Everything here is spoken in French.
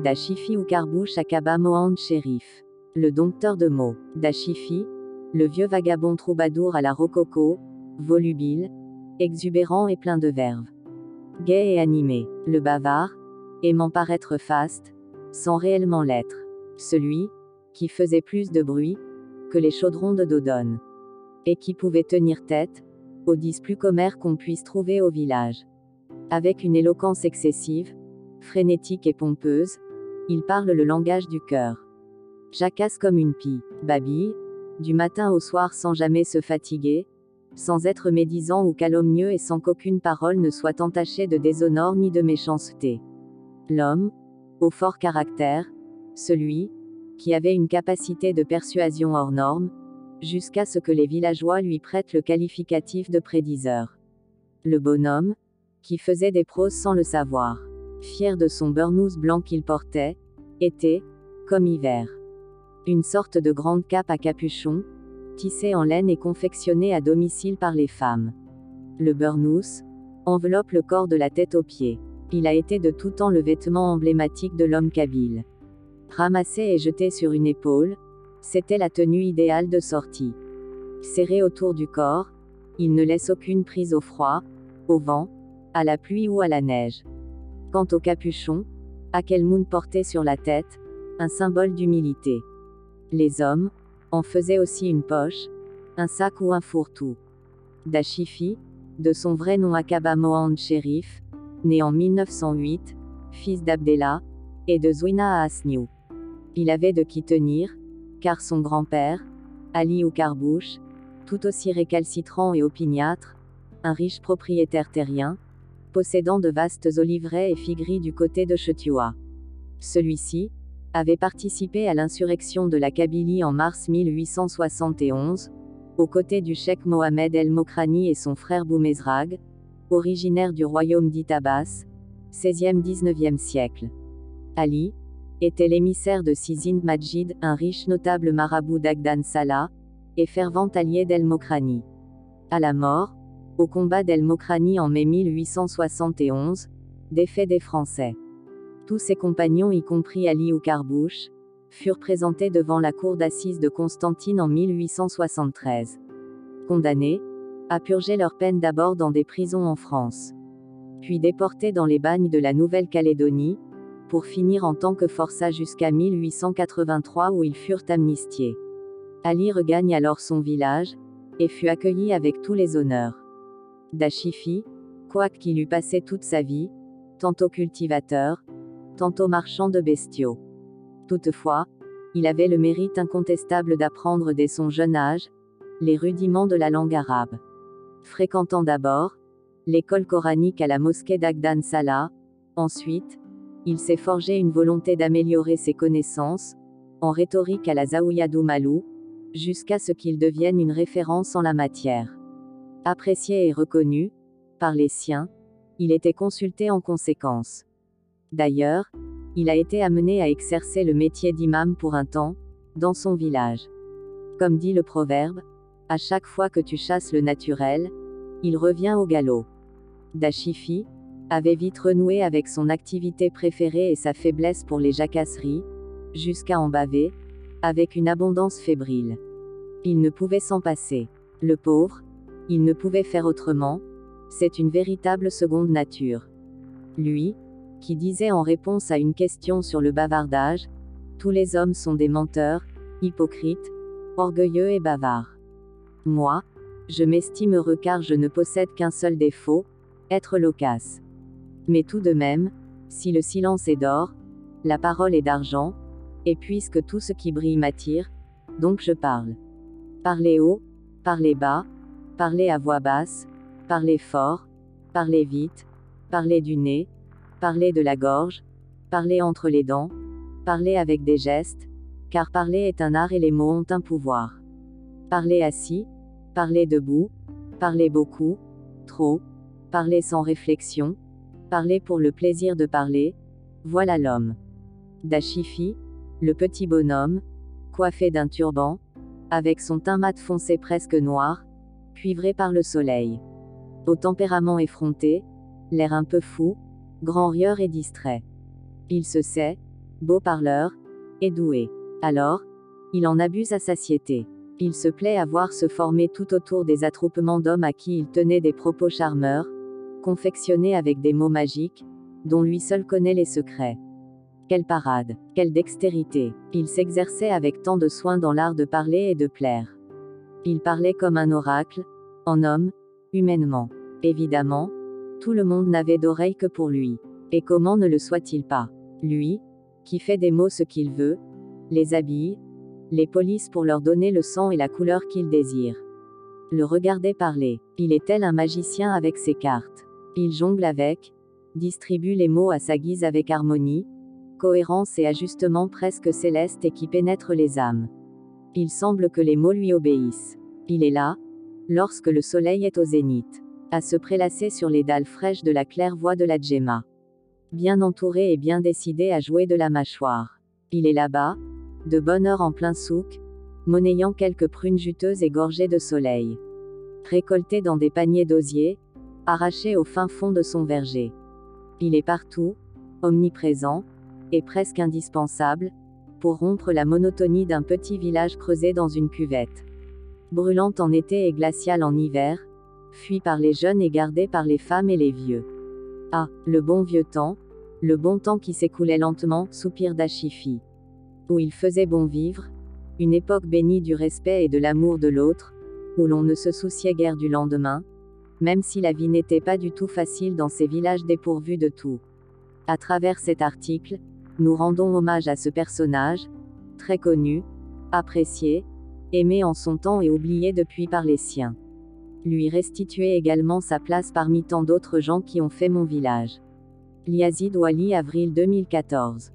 Dachifi ou Carbouche Akaba Mohand Shérif. Le dompteur de mots. Dachifi, le vieux vagabond troubadour à la rococo, volubile, exubérant et plein de verve. Gai et animé. Le bavard, aimant paraître faste, sans réellement l'être. Celui, qui faisait plus de bruit, que les chaudrons de Dodone. Et qui pouvait tenir tête, aux dix plus commères qu'on puisse trouver au village. Avec une éloquence excessive, frénétique et pompeuse, il parle le langage du cœur. Jacasse comme une pie, babille, du matin au soir sans jamais se fatiguer, sans être médisant ou calomnieux et sans qu'aucune parole ne soit entachée de déshonneur ni de méchanceté. L'homme, au fort caractère, celui, qui avait une capacité de persuasion hors norme, jusqu'à ce que les villageois lui prêtent le qualificatif de prédiseur. Le bonhomme, qui faisait des proses sans le savoir, fier de son burnous blanc qu'il portait, était, comme hiver, une sorte de grande cape à capuchon, tissée en laine et confectionnée à domicile par les femmes. Le burnous enveloppe le corps de la tête aux pieds. Il a été de tout temps le vêtement emblématique de l'homme kabyle. Ramassé et jeté sur une épaule, c'était la tenue idéale de sortie. Serré autour du corps, il ne laisse aucune prise au froid, au vent, à la pluie ou à la neige. Quant au capuchon, Akelmoun portait sur la tête, un symbole d'humilité. Les hommes, en faisaient aussi une poche, un sac ou un fourre-tout. Dachifi, de son vrai nom Akaba Mohand Sherif, né en 1908, fils d'Abdella, et de Zouina Asniou. Il avait de qui tenir, car son grand-père, Ali ou Carbouche, tout aussi récalcitrant et opiniâtre, un riche propriétaire terrien, possédant de vastes oliveraies et figueries du côté de Chetua. Celui-ci, avait participé à l'insurrection de la Kabylie en mars 1871, aux côtés du cheikh Mohamed El Mokrani et son frère Boumezrag, originaire du royaume d'Itabas, 16e-19e siècle. Ali, était l'émissaire de Sizin Majid, un riche notable marabout d'Agdan Salah, et fervent allié d'El Mokrani. À la mort, au combat d'El Mokrani en mai 1871, défait des Français. Tous ses compagnons, y compris Ali ou Carbouche, furent présentés devant la cour d'assises de Constantine en 1873. Condamnés, à purger leur peine d'abord dans des prisons en France. Puis déportés dans les bagnes de la Nouvelle-Calédonie, pour finir en tant que forçat jusqu'à 1883 où ils furent amnistiés. Ali regagne alors son village, et fut accueilli avec tous les honneurs. Dachifi, quoique qu'il eût passé toute sa vie, tantôt cultivateur, tantôt marchand de bestiaux. Toutefois, il avait le mérite incontestable d'apprendre dès son jeune âge, les rudiments de la langue arabe. Fréquentant d'abord, l'école coranique à la mosquée d'Agdan Salah, ensuite, il s'est forgé une volonté d'améliorer ses connaissances, en rhétorique à la Zaouyadou Malou, jusqu'à ce qu'il devienne une référence en la matière. Apprécié et reconnu, par les siens, il était consulté en conséquence. D'ailleurs, il a été amené à exercer le métier d'imam pour un temps, dans son village. Comme dit le proverbe, à chaque fois que tu chasses le naturel, il revient au galop. Dachifi, avait vite renoué avec son activité préférée et sa faiblesse pour les jacasseries, jusqu'à en baver, avec une abondance fébrile. Il ne pouvait s'en passer. Le pauvre, il ne pouvait faire autrement, c'est une véritable seconde nature. Lui, qui disait en réponse à une question sur le bavardage, tous les hommes sont des menteurs, hypocrites, orgueilleux et bavards. Moi, je m'estime heureux car je ne possède qu'un seul défaut, être loquace. Mais tout de même, si le silence est d'or, la parole est d'argent, et puisque tout ce qui brille m'attire, donc je parle. Parlez haut, parlez bas, parlez à voix basse, parlez fort, parlez vite, parlez du nez, parlez de la gorge, parlez entre les dents, parlez avec des gestes, car parler est un art et les mots ont un pouvoir. Parlez assis, parlez debout, parlez beaucoup, trop, parlez sans réflexion, Parler pour le plaisir de parler, voilà l'homme. Dachifi, le petit bonhomme, coiffé d'un turban, avec son teint mat foncé presque noir, cuivré par le soleil. Au tempérament effronté, l'air un peu fou, grand rieur et distrait. Il se sait, beau parleur, et doué. Alors, il en abuse à satiété. Il se plaît à voir se former tout autour des attroupements d'hommes à qui il tenait des propos charmeurs, confectionnés avec des mots magiques, dont lui seul connaît les secrets. Quelle parade, quelle dextérité. Il s'exerçait avec tant de soin dans l'art de parler et de plaire. Il parlait comme un oracle, en homme, humainement. Évidemment, tout le monde n'avait d'oreille que pour lui. Et comment ne le soit-il pas? Lui, qui fait des mots ce qu'il veut, les habille, les police pour leur donner le sang et la couleur qu'il désire. Le regardait parler. Il est tel un magicien avec ses cartes. Il jongle avec, distribue les mots à sa guise avec harmonie, cohérence et ajustement presque céleste et qui pénètre les âmes. Il semble que les mots lui obéissent. Il est là, lorsque le soleil est au zénith, à se prélasser sur les dalles fraîches de la claire voie de la Djemma. Bien entouré et bien décidé à jouer de la mâchoire. Il est là-bas, de bonne heure en plein souk, monnayant quelques prunes juteuses et gorgées de soleil. Récoltées dans des paniers d'osier, arrachées au fin fond de son verger. Il est partout, omniprésent, et presque indispensable, rompre la monotonie d'un petit village creusé dans une cuvette. Brûlante en été et glaciale en hiver, fui par les jeunes et gardé par les femmes et les vieux. Ah, le bon vieux temps, le bon temps qui s'écoulait lentement, soupir d'Achifi où il faisait bon vivre, une époque bénie du respect et de l'amour de l'autre, où l'on ne se souciait guère du lendemain, même si la vie n'était pas du tout facile dans ces villages dépourvus de tout. À travers cet article, nous rendons hommage à ce personnage, très connu, apprécié, aimé en son temps et oublié depuis par les siens. Lui restituer également sa place parmi tant d'autres gens qui ont fait mon village. Liazid Wali Avril 2014